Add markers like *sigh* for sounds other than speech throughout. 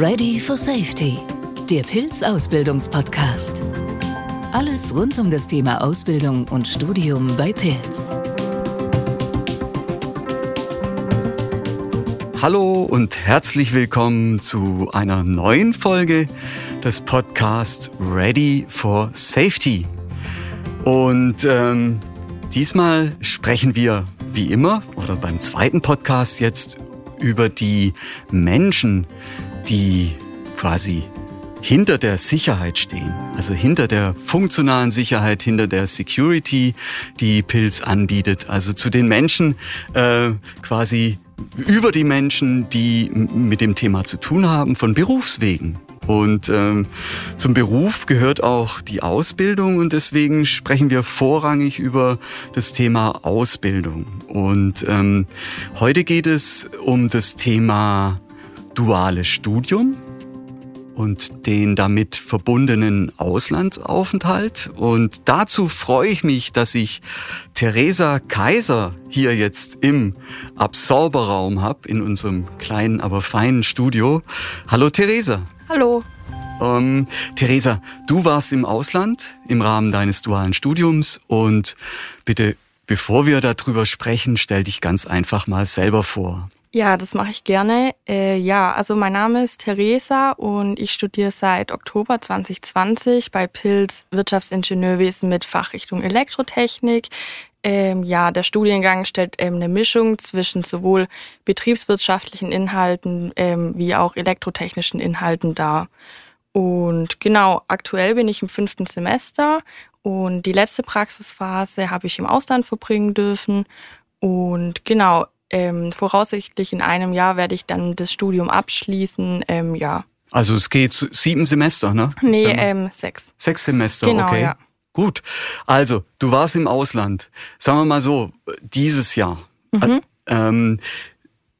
Ready for Safety, der Pilz-Ausbildungspodcast. Alles rund um das Thema Ausbildung und Studium bei Pilz. Hallo und herzlich willkommen zu einer neuen Folge des Podcasts Ready for Safety. Und ähm, diesmal sprechen wir wie immer oder beim zweiten Podcast jetzt über die Menschen, die quasi hinter der Sicherheit stehen, also hinter der funktionalen Sicherheit, hinter der Security, die Pilz anbietet, also zu den Menschen äh, quasi über die Menschen, die mit dem Thema zu tun haben, von Berufswegen. Und ähm, zum Beruf gehört auch die Ausbildung und deswegen sprechen wir vorrangig über das Thema Ausbildung. Und ähm, heute geht es um das Thema duales Studium und den damit verbundenen Auslandsaufenthalt. Und dazu freue ich mich, dass ich Theresa Kaiser hier jetzt im Absorberraum habe, in unserem kleinen, aber feinen Studio. Hallo Theresa. Hallo. Ähm, Theresa, du warst im Ausland im Rahmen deines dualen Studiums und bitte, bevor wir darüber sprechen, stell dich ganz einfach mal selber vor. Ja, das mache ich gerne. Äh, ja, also mein Name ist Theresa und ich studiere seit Oktober 2020 bei Pilz Wirtschaftsingenieurwesen mit Fachrichtung Elektrotechnik. Ähm, ja, der Studiengang stellt ähm, eine Mischung zwischen sowohl betriebswirtschaftlichen Inhalten ähm, wie auch elektrotechnischen Inhalten dar. Und genau, aktuell bin ich im fünften Semester und die letzte Praxisphase habe ich im Ausland verbringen dürfen. Und genau, ähm, voraussichtlich in einem Jahr werde ich dann das Studium abschließen. Ähm, ja. Also es geht sieben Semester, ne? Nee, ähm, sechs. Sechs Semester, genau, okay. Ja. Gut. Also, du warst im Ausland. Sagen wir mal so, dieses Jahr. Mhm. Ähm,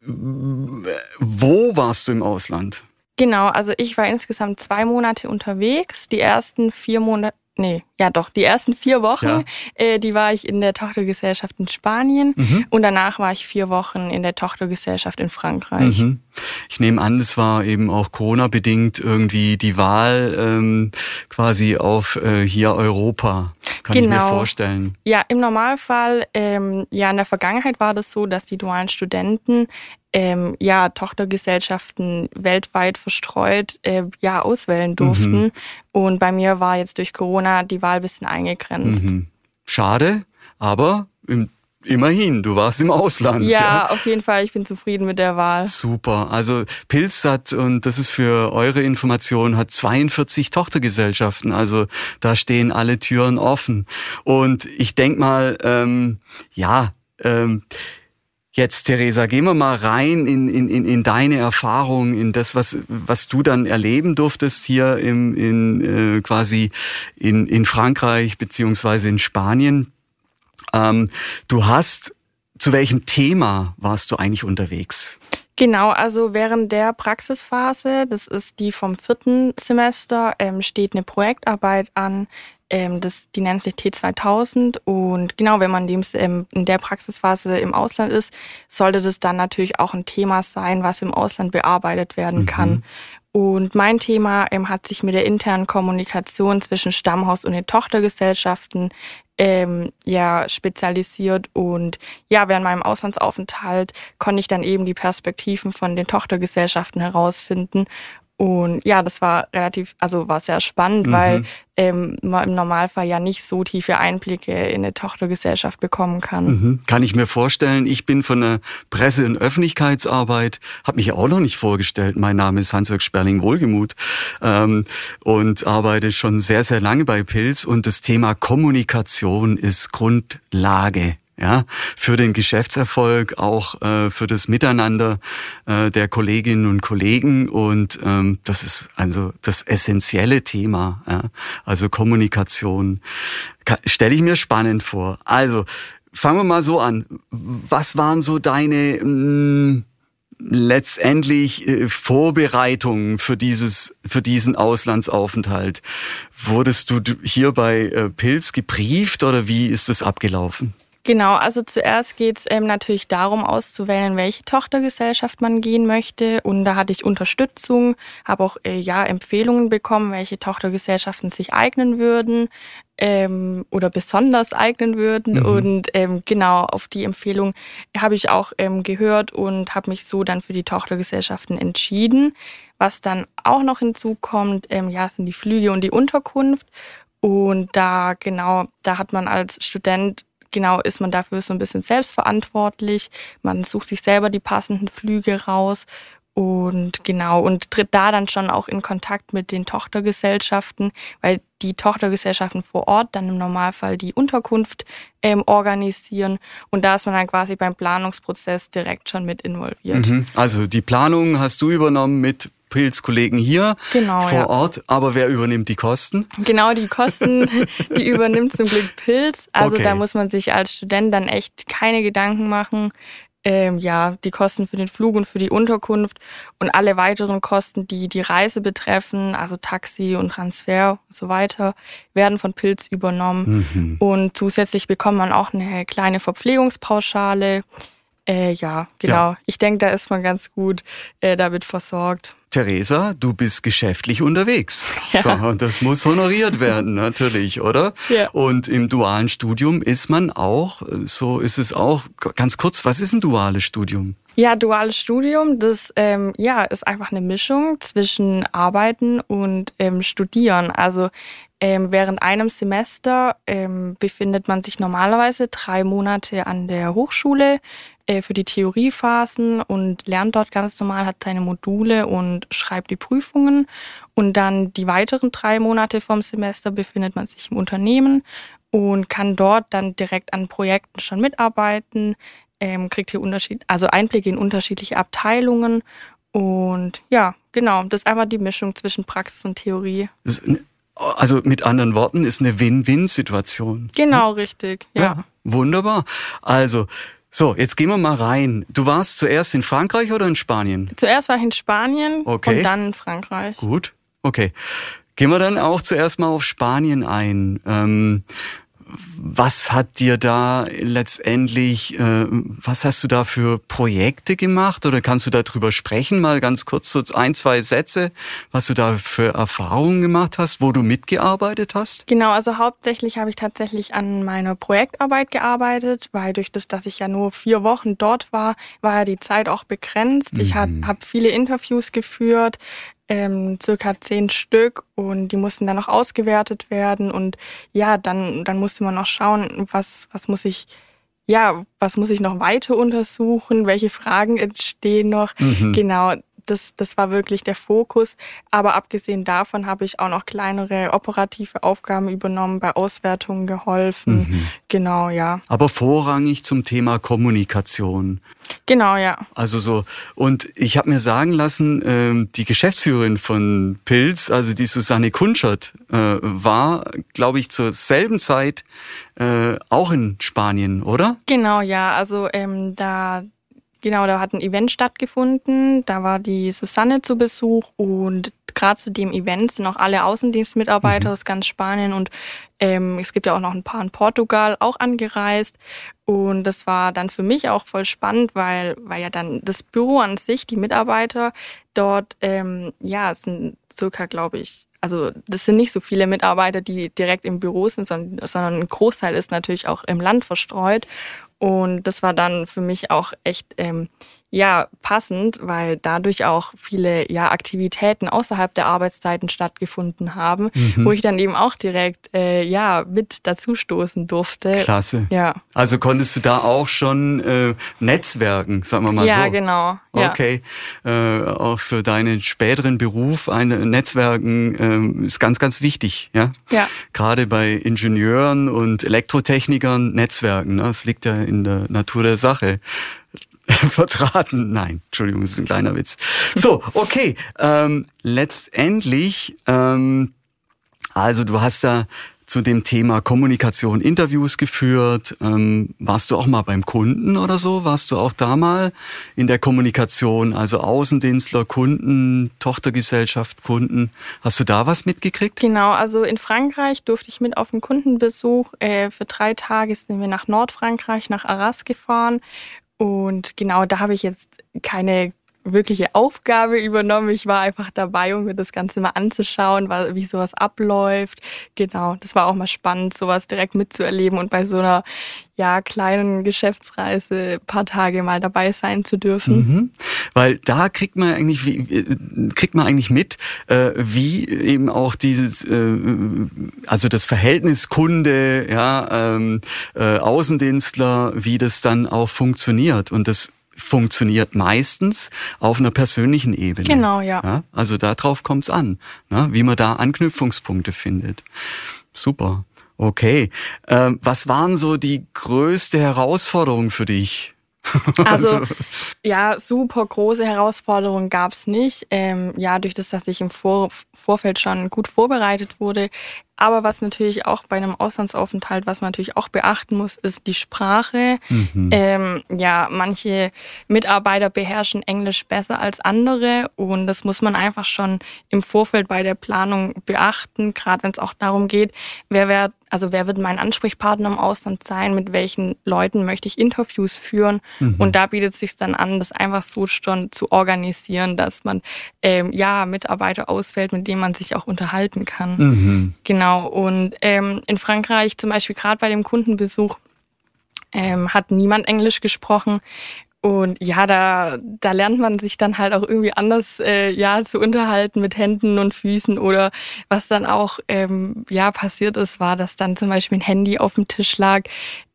wo warst du im Ausland? Genau, also ich war insgesamt zwei Monate unterwegs. Die ersten vier Monate, nee, ja doch, die ersten vier Wochen, Ja. äh, die war ich in der Tochtergesellschaft in Spanien Mhm. und danach war ich vier Wochen in der Tochtergesellschaft in Frankreich. Mhm. Ich nehme an, es war eben auch Corona-bedingt irgendwie die Wahl ähm, quasi auf äh, hier Europa. Kann ich mir Genau. vorstellen. Ja, im Normalfall, ähm, ja, in der Vergangenheit war das so, dass die dualen Studenten ähm, ja Tochtergesellschaften weltweit verstreut äh, ja auswählen durften. Mhm. Und bei mir war jetzt durch Corona die Wahl ein bisschen eingegrenzt. Mhm. Schade, aber im, immerhin, du warst im Ausland. Ja, auf jeden Fall, ich bin zufrieden mit der Wahl. Super. Also Pilz hat, und das ist für eure Information, hat 42 Tochtergesellschaften. Also da stehen alle Türen offen. Und ich denk mal, ähm, ja, ähm, Jetzt, Theresa, gehen wir mal rein in, in, in, in deine Erfahrung, in das, was, was du dann erleben durftest hier im, in, äh, quasi in, in Frankreich beziehungsweise in Spanien. Ähm, du hast, zu welchem Thema warst du eigentlich unterwegs? Genau, also während der Praxisphase, das ist die vom vierten Semester, ähm, steht eine Projektarbeit an, ähm, das, die nennt sich T2000 und genau, wenn man dem, ähm, in der Praxisphase im Ausland ist, sollte das dann natürlich auch ein Thema sein, was im Ausland bearbeitet werden Mhm. kann. Und mein Thema ähm, hat sich mit der internen Kommunikation zwischen Stammhaus und den Tochtergesellschaften ähm, ja spezialisiert. Und ja während meinem Auslandsaufenthalt konnte ich dann eben die Perspektiven von den Tochtergesellschaften herausfinden und ja das war relativ also war sehr spannend Mhm. weil ähm, man im Normalfall ja nicht so tiefe Einblicke in eine Tochtergesellschaft bekommen kann Mhm. Kann ich mir vorstellen. Ich bin von der Presse- und Öffentlichkeitsarbeit, habe mich auch noch nicht vorgestellt. Mein Name ist Hans-Jörg Sperling-Wohlgemuth ähm, und arbeite schon sehr, sehr lange bei Pilz. Und das Thema Kommunikation ist Grundlage. Ja, für den Geschäftserfolg, auch äh, für das Miteinander äh, der Kolleginnen und Kollegen und ähm, das ist also das essentielle Thema. Ja? Also Kommunikation stelle ich mir spannend vor. Also fangen wir mal so an. Was waren so deine mh, letztendlich äh, Vorbereitungen für dieses für diesen Auslandsaufenthalt? Wurdest du hier bei äh, Pilz gebrieft oder wie ist das abgelaufen? Genau, also zuerst geht es ähm, natürlich darum, auszuwählen, welche Tochtergesellschaft man gehen möchte. Und da hatte ich Unterstützung, habe auch äh, ja Empfehlungen bekommen, welche Tochtergesellschaften sich eignen würden ähm, oder besonders eignen würden. Mhm. Und ähm, genau auf die Empfehlung habe ich auch ähm, gehört und habe mich so dann für die Tochtergesellschaften entschieden. Was dann auch noch hinzukommt, ähm, ja, sind die Flüge und die Unterkunft. Und da genau, da hat man als Student genau ist man dafür so ein bisschen selbstverantwortlich. Man sucht sich selber die passenden Flüge raus und genau, und tritt da dann schon auch in Kontakt mit den Tochtergesellschaften, weil die Tochtergesellschaften vor Ort dann im Normalfall die Unterkunft ähm, organisieren. Und da ist man dann quasi beim Planungsprozess direkt schon mit involviert. Mhm. Also die Planung hast du übernommen mit Pilzkollegen hier genau, vor ja. Ort, aber wer übernimmt die Kosten? Genau, die Kosten, *laughs* die übernimmt zum Glück Pilz. Also okay. da muss man sich als Student dann echt keine Gedanken machen. Ähm, ja, die Kosten für den Flug und für die Unterkunft und alle weiteren Kosten, die die Reise betreffen, also Taxi und Transfer und so weiter, werden von Pilz übernommen. Mhm. Und zusätzlich bekommt man auch eine kleine Verpflegungspauschale. Äh, ja, genau. Ja. Ich denke, da ist man ganz gut äh, damit versorgt. Theresa, du bist geschäftlich unterwegs. *laughs* Ja. So, und das muss honoriert werden, natürlich, oder? Ja. Und im dualen Studium ist man auch, so ist es auch, ganz kurz, was ist ein duales Studium? Ja, duales Studium, das ähm, ja, ist einfach eine Mischung zwischen Arbeiten und ähm, Studieren. Also ähm, während einem Semester ähm, befindet man sich normalerweise drei Monate an der Hochschule äh, für die Theoriephasen und lernt dort ganz normal, hat seine Module und schreibt die Prüfungen. Und dann die weiteren drei Monate vom Semester befindet man sich im Unternehmen und kann dort dann direkt an Projekten schon mitarbeiten, ähm, kriegt hier Unterschied, also Einblicke in unterschiedliche Abteilungen. Und ja, genau, das ist einfach die Mischung zwischen Praxis und Theorie. Also mit anderen Worten ist eine Win-Win-Situation. Genau, richtig, ja. ja. Wunderbar. Also so, jetzt gehen wir mal rein. Du warst zuerst in Frankreich oder in Spanien? Zuerst war ich in Spanien okay. und dann in Frankreich. Gut, okay. Gehen wir dann auch zuerst mal auf Spanien ein. Ähm, was hat dir da letztendlich, äh, was hast du da für Projekte gemacht oder kannst du darüber sprechen, mal ganz kurz so ein, zwei Sätze, was du da für Erfahrungen gemacht hast, wo du mitgearbeitet hast? Genau, also hauptsächlich habe ich tatsächlich an meiner Projektarbeit gearbeitet, weil durch das, dass ich ja nur vier Wochen dort war, war ja die Zeit auch begrenzt. Mhm. Ich habe hab viele Interviews geführt, ähm, circa zehn Stück und die mussten dann noch ausgewertet werden und ja, dann, dann musste man noch schauen, was, was muss ich, ja, was muss ich noch weiter untersuchen, welche Fragen entstehen noch. Mhm. Genau, das, das war wirklich der Fokus. Aber abgesehen davon habe ich auch noch kleinere operative Aufgaben übernommen, bei Auswertungen geholfen. Mhm. Genau, ja. Aber vorrangig zum Thema Kommunikation. Genau, ja. Also so. Und ich habe mir sagen lassen, äh, die Geschäftsführerin von Pilz, also die Susanne Kunschert, äh, war, glaube ich, zur selben Zeit äh, auch in Spanien, oder? Genau, ja. Also ähm, da Genau, da hat ein Event stattgefunden. Da war die Susanne zu Besuch und gerade zu dem Event sind auch alle Außendienstmitarbeiter mhm. aus ganz Spanien und ähm, es gibt ja auch noch ein paar in Portugal auch angereist. Und das war dann für mich auch voll spannend, weil, weil ja dann das Büro an sich, die Mitarbeiter dort, ähm, ja, es sind circa, glaube ich, also das sind nicht so viele Mitarbeiter, die direkt im Büro sind, sondern, sondern ein Großteil ist natürlich auch im Land verstreut. Und das war dann für mich auch echt ähm, ja passend, weil dadurch auch viele ja Aktivitäten außerhalb der Arbeitszeiten stattgefunden haben, mhm. wo ich dann eben auch direkt äh, ja mit dazustoßen durfte. Klasse. Ja. Also konntest du da auch schon äh, netzwerken, sagen wir mal ja, so. Ja, genau. Okay. Äh, auch für deinen späteren Beruf ein Netzwerken äh, ist ganz, ganz wichtig. Ja. Ja. Gerade bei Ingenieuren und Elektrotechnikern Netzwerken. Ne? Das liegt ja in der Natur der Sache. *laughs* vertraten. Nein, Entschuldigung, das ist ein kleiner Witz. So, okay. Ähm, letztendlich, ähm, also du hast da zu dem Thema Kommunikation Interviews geführt. Ähm, warst du auch mal beim Kunden oder so? Warst du auch da mal in der Kommunikation, also Außendienstler, Kunden, Tochtergesellschaft, Kunden? Hast du da was mitgekriegt? Genau, also in Frankreich durfte ich mit auf einen Kundenbesuch. Äh, für drei Tage sind wir nach Nordfrankreich, nach Arras gefahren. Und genau, da habe ich jetzt keine wirkliche Aufgabe übernommen. Ich war einfach dabei, um mir das Ganze mal anzuschauen, wie sowas abläuft. Genau, das war auch mal spannend, sowas direkt mitzuerleben und bei so einer ja, kleinen Geschäftsreise paar Tage mal dabei sein zu dürfen. Mhm. Weil da kriegt man eigentlich, kriegt man eigentlich mit, äh, wie eben auch dieses, äh, also das Verhältnis Kunde, ja, ähm, äh, Außendienstler, wie das dann auch funktioniert. Und das funktioniert meistens auf einer persönlichen Ebene. Genau, ja. ja also darauf kommt es an, ne? wie man da Anknüpfungspunkte findet. Super. Okay. Ähm, was waren so die größte Herausforderung für dich? *laughs* Also, also ja, super große Herausforderungen gab's nicht. Ähm, ja, durch das, dass ich im Vor Vorfeld schon gut vorbereitet wurde, aber was natürlich auch bei einem Auslandsaufenthalt, was man natürlich auch beachten muss, ist die Sprache. Mhm. Ähm, ja, manche Mitarbeiter beherrschen Englisch besser als andere und das muss man einfach schon im Vorfeld bei der Planung beachten, gerade wenn es auch darum geht, wer wird, also wer wird mein Ansprechpartner im Ausland sein, mit welchen Leuten möchte ich Interviews führen mhm. und da bietet es sich dann an, das einfach so schon zu organisieren, dass man ähm, ja Mitarbeiter auswählt, mit denen man sich auch unterhalten kann. Mhm. Genau. Genau. Und ähm, in Frankreich zum Beispiel gerade bei dem Kundenbesuch ähm, hat niemand Englisch gesprochen. Und ja, da, da lernt man sich dann halt auch irgendwie anders äh, ja zu unterhalten mit Händen und Füßen oder was dann auch ähm, ja passiert ist, war, dass dann zum Beispiel ein Handy auf dem Tisch lag,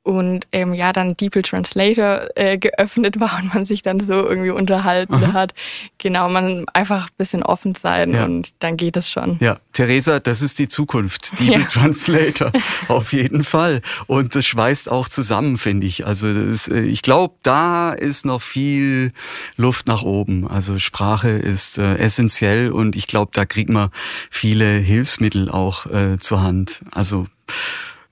und ähm, ja dann DeepL Translator äh, geöffnet war und man sich dann so irgendwie unterhalten Aha. hat. Genau, man einfach ein bisschen offen sein ja. und dann geht es schon. Ja, Theresa, das ist die Zukunft. *laughs* DeepL ja. Translator, *laughs* auf jeden Fall. Und das schweißt auch zusammen, finde ich. Also das, äh, ich glaube, da ist noch viel Luft nach oben. Also Sprache ist äh, essentiell und ich glaube, da kriegt man viele Hilfsmittel auch äh, zur Hand. Also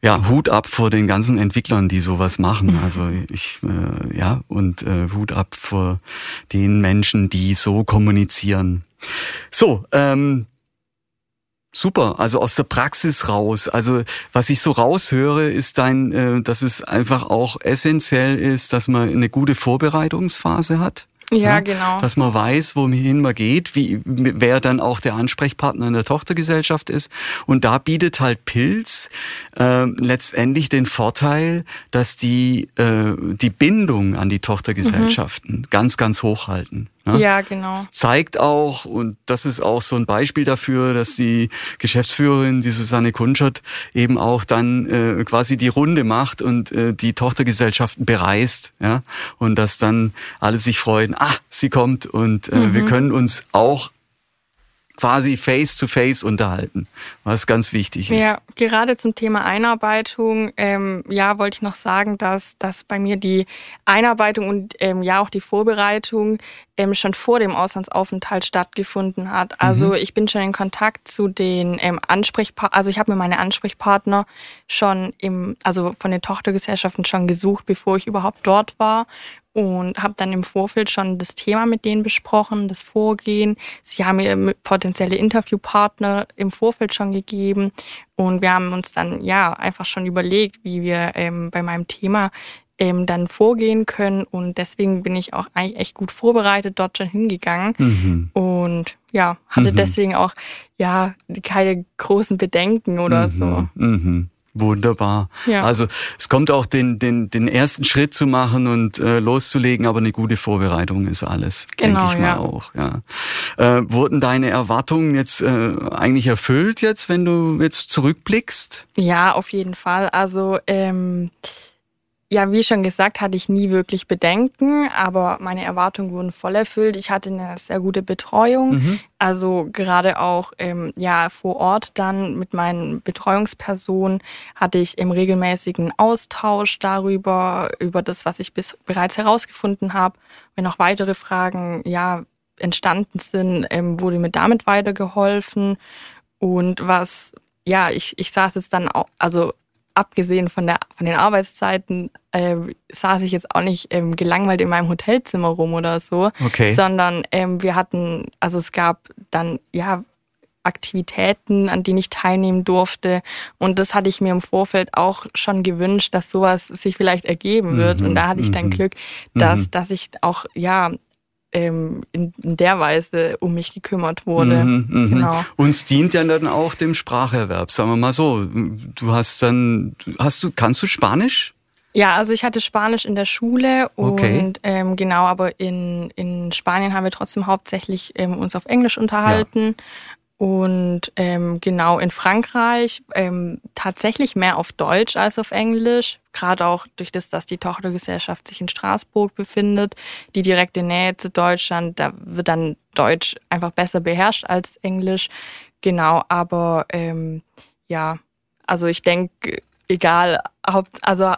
ja, Hut ab vor den ganzen Entwicklern, die sowas machen. Also ich, äh, ja, und äh, Hut ab vor den Menschen, die so kommunizieren. So, ähm, Super, also aus der Praxis raus. Also was ich so raushöre, ist dein, äh, dass es einfach auch essentiell ist, dass man eine gute Vorbereitungsphase hat. Ja, ja, genau. Dass man weiß, wohin man geht, wie, wer dann auch der Ansprechpartner in der Tochtergesellschaft ist. Und da bietet halt Pilz äh, letztendlich den Vorteil, dass die äh, die Bindung an die Tochtergesellschaften mhm. ganz, ganz hoch halten. Ne? Ja, genau. Das zeigt auch, und das ist auch so ein Beispiel dafür, dass die Geschäftsführerin, die Susanne Kunschert, eben auch dann äh, quasi die Runde macht und äh, die Tochtergesellschaften bereist, ja, und dass dann alle sich freuen, ah, sie kommt und äh, mhm. wir können uns auch quasi face to face unterhalten, was ganz wichtig ist. Ja, gerade zum Thema Einarbeitung, ähm, ja, wollte ich noch sagen, dass, dass bei mir die Einarbeitung und ähm, ja auch die Vorbereitung ähm, schon vor dem Auslandsaufenthalt stattgefunden hat. Also mhm. ich bin schon in Kontakt zu den ähm, Ansprechpartnern, also ich habe mir meine Ansprechpartner schon im, also von den Tochtergesellschaften schon gesucht, bevor ich überhaupt dort war und habe dann im Vorfeld schon das Thema mit denen besprochen, das Vorgehen. Sie haben mir potenzielle Interviewpartner im Vorfeld schon gegeben und wir haben uns dann ja einfach schon überlegt, wie wir ähm, bei meinem Thema ähm, dann vorgehen können und deswegen bin ich auch eigentlich echt gut vorbereitet dort schon hingegangen mhm. und ja hatte mhm. deswegen auch ja keine großen Bedenken oder mhm. so. Wunderbar. Ja. Also es kommt auch den, den, den ersten Schritt zu machen und äh, loszulegen, aber eine gute Vorbereitung ist alles, genau, denke ich mal ja. auch. Ja. Äh, wurden deine Erwartungen jetzt äh, eigentlich erfüllt jetzt, wenn du jetzt zurückblickst? Ja, auf jeden Fall. Also ähm, ja, wie schon gesagt, hatte ich nie wirklich Bedenken, aber meine Erwartungen wurden voll erfüllt. Ich hatte eine sehr gute Betreuung, mhm. also gerade auch ähm, ja vor Ort dann mit meinen Betreuungspersonen hatte ich im regelmäßigen Austausch darüber über das, was ich bis bereits herausgefunden habe. Wenn noch weitere Fragen ja entstanden sind, ähm, wurde mir damit weitergeholfen und was ja, ich, ich saß jetzt dann auch, also abgesehen von, der, von den Arbeitszeiten, äh, saß ich jetzt auch nicht ähm, gelangweilt in meinem Hotelzimmer rum oder so, Okay. sondern ähm, wir hatten, also es gab dann, ja, Aktivitäten, an denen ich teilnehmen durfte. Und das hatte ich mir im Vorfeld auch schon gewünscht, dass sowas sich vielleicht ergeben wird. Mhm, Und da hatte ich dann mhm. Glück, dass, Mhm. dass ich auch, ja, ähm, in, in der Weise um mich gekümmert wurde. Mhm, mhm. Genau. Und es dient ja dann auch dem Spracherwerb, sagen wir mal so. Du hast dann, hast du, kannst du Spanisch? Ja, also ich hatte Spanisch in der Schule Okay. und ähm, genau, aber in, in Spanien haben wir trotzdem hauptsächlich ähm, uns auf Englisch unterhalten. Und ähm, genau in Frankreich ähm, tatsächlich mehr auf Deutsch als auf Englisch. Gerade auch durch das, dass die Tochtergesellschaft sich in Straßburg befindet, die direkte Nähe zu Deutschland, da wird dann Deutsch einfach besser beherrscht als Englisch. Genau, aber ähm, ja, also ich denke, egal, Haupt, also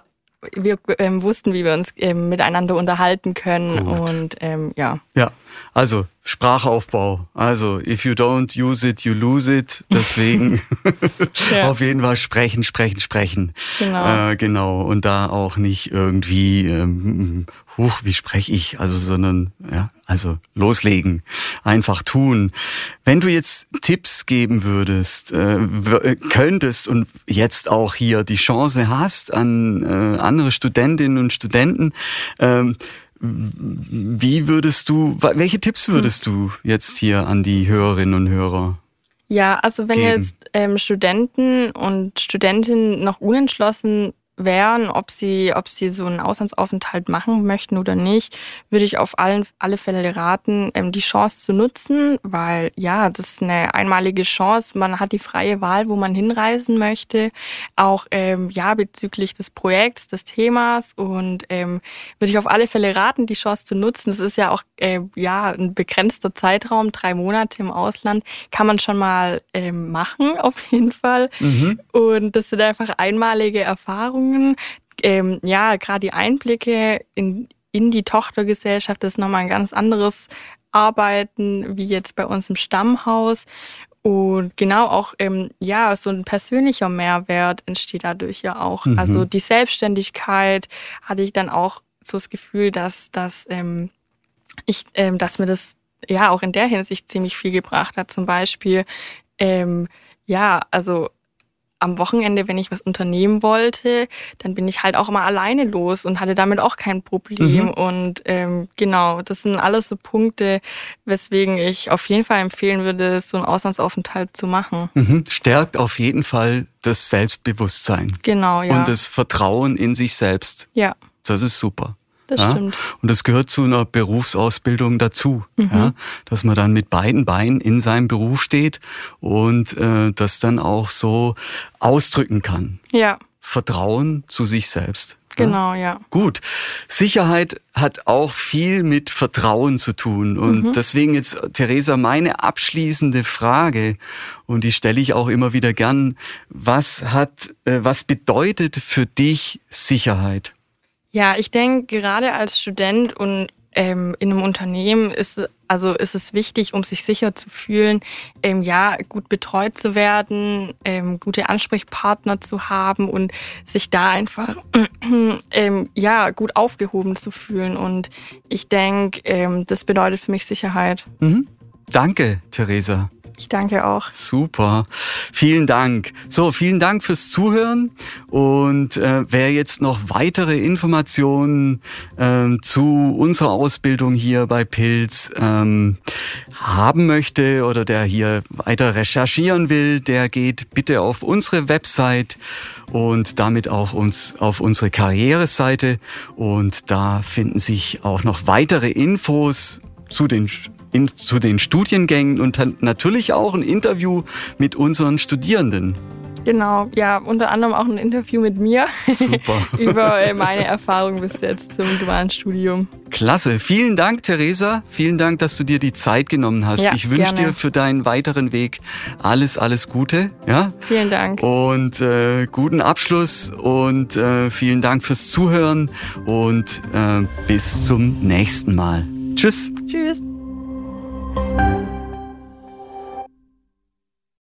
wir ähm, wussten, wie wir uns ähm, miteinander unterhalten können Gut. und ähm, ja. Ja, also Sprachaufbau. Also if you don't use it, you lose it. Deswegen *laughs* *laughs* Ja. auf jeden Fall sprechen, sprechen, sprechen. Genau. Äh, genau. Und da auch nicht irgendwie, ähm, huch, wie spreche ich? Also, sondern ja, also loslegen, einfach tun. Wenn du jetzt Tipps geben würdest, äh, könntest und jetzt auch hier die Chance hast an äh, andere Studentinnen und Studenten, ähm, wie würdest du, welche Tipps würdest du jetzt hier an die Hörerinnen und Hörer? Ja, also wenn geben. jetzt ähm, Studenten und Studentinnen noch unentschlossen wären, ob sie, ob sie so einen Auslandsaufenthalt machen möchten oder nicht, würde ich auf allen, alle Fälle raten, ähm, die Chance zu nutzen, weil ja, das ist eine einmalige Chance. Man hat die freie Wahl, wo man hinreisen möchte, auch ähm, ja bezüglich des Projekts, des Themas und ähm, würde ich auf alle Fälle raten, die Chance zu nutzen. Es ist ja auch äh, ja ein begrenzter Zeitraum, drei Monate im Ausland, kann man schon mal ähm, machen auf jeden Fall. Und das sind einfach einmalige Erfahrungen. Ähm, ja, gerade die Einblicke in, in die Tochtergesellschaft ist nochmal ein ganz anderes Arbeiten wie jetzt bei uns im Stammhaus. Und genau auch, ähm, ja, so ein persönlicher Mehrwert entsteht dadurch ja auch. Also die Selbstständigkeit hatte ich dann auch so das Gefühl, dass, dass ähm, ich, ähm, dass mir das ja auch in der Hinsicht ziemlich viel gebracht hat. Zum Beispiel, ähm, ja, also am Wochenende, wenn ich was unternehmen wollte, dann bin ich halt auch immer alleine los und hatte damit auch kein Problem. Und ähm, genau, das sind alles so Punkte, weswegen ich auf jeden Fall empfehlen würde, so einen Auslandsaufenthalt zu machen. Mhm. Stärkt auf jeden Fall das Selbstbewusstsein Genau, ja. und das Vertrauen in sich selbst. ja, Das ist super. Das ja? stimmt. Und das gehört zu einer Berufsausbildung dazu, Mhm. ja? dass man dann mit beiden Beinen in seinem Beruf steht und äh, das dann auch so ausdrücken kann. Ja, Vertrauen zu sich selbst. ja? genau, ja. Gut. Sicherheit hat auch viel mit Vertrauen zu tun. Und deswegen jetzt, Theresa, meine abschließende Frage, und die stelle ich auch immer wieder gern. Was hat, äh, was bedeutet für dich Sicherheit? Ja, ich denke, gerade als Student und ähm, in einem Unternehmen ist, also ist es wichtig, um sich sicher zu fühlen, ähm, ja, gut betreut zu werden, ähm, gute Ansprechpartner zu haben und sich da einfach *clears throat* ähm, ja gut aufgehoben zu fühlen. Und ich denke, ähm, das bedeutet für mich Sicherheit. Mhm. Danke, Theresa. Ich danke auch. Super. Vielen Dank. So, vielen Dank fürs Zuhören. Und äh, wer jetzt noch weitere Informationen ähm, zu unserer Ausbildung hier bei Pilz ähm, haben möchte oder der hier weiter recherchieren will, der geht bitte auf unsere Website und damit auch uns auf unsere Karriereseite. Und da finden sich auch noch weitere Infos zu den in, zu den Studiengängen und natürlich auch ein Interview mit unseren Studierenden. Genau, ja, unter anderem auch ein Interview mit mir Super. *laughs* über äh, meine Erfahrung bis jetzt zum dualen Studium. Klasse. Vielen Dank, Theresa. Vielen Dank, dass du dir die Zeit genommen hast. Ja, ich wünsche dir für deinen weiteren Weg alles, alles Gute. Ja? Vielen Dank. Und äh, guten Abschluss und äh, vielen Dank fürs Zuhören und äh, bis zum nächsten Mal. Tschüss. Tschüss.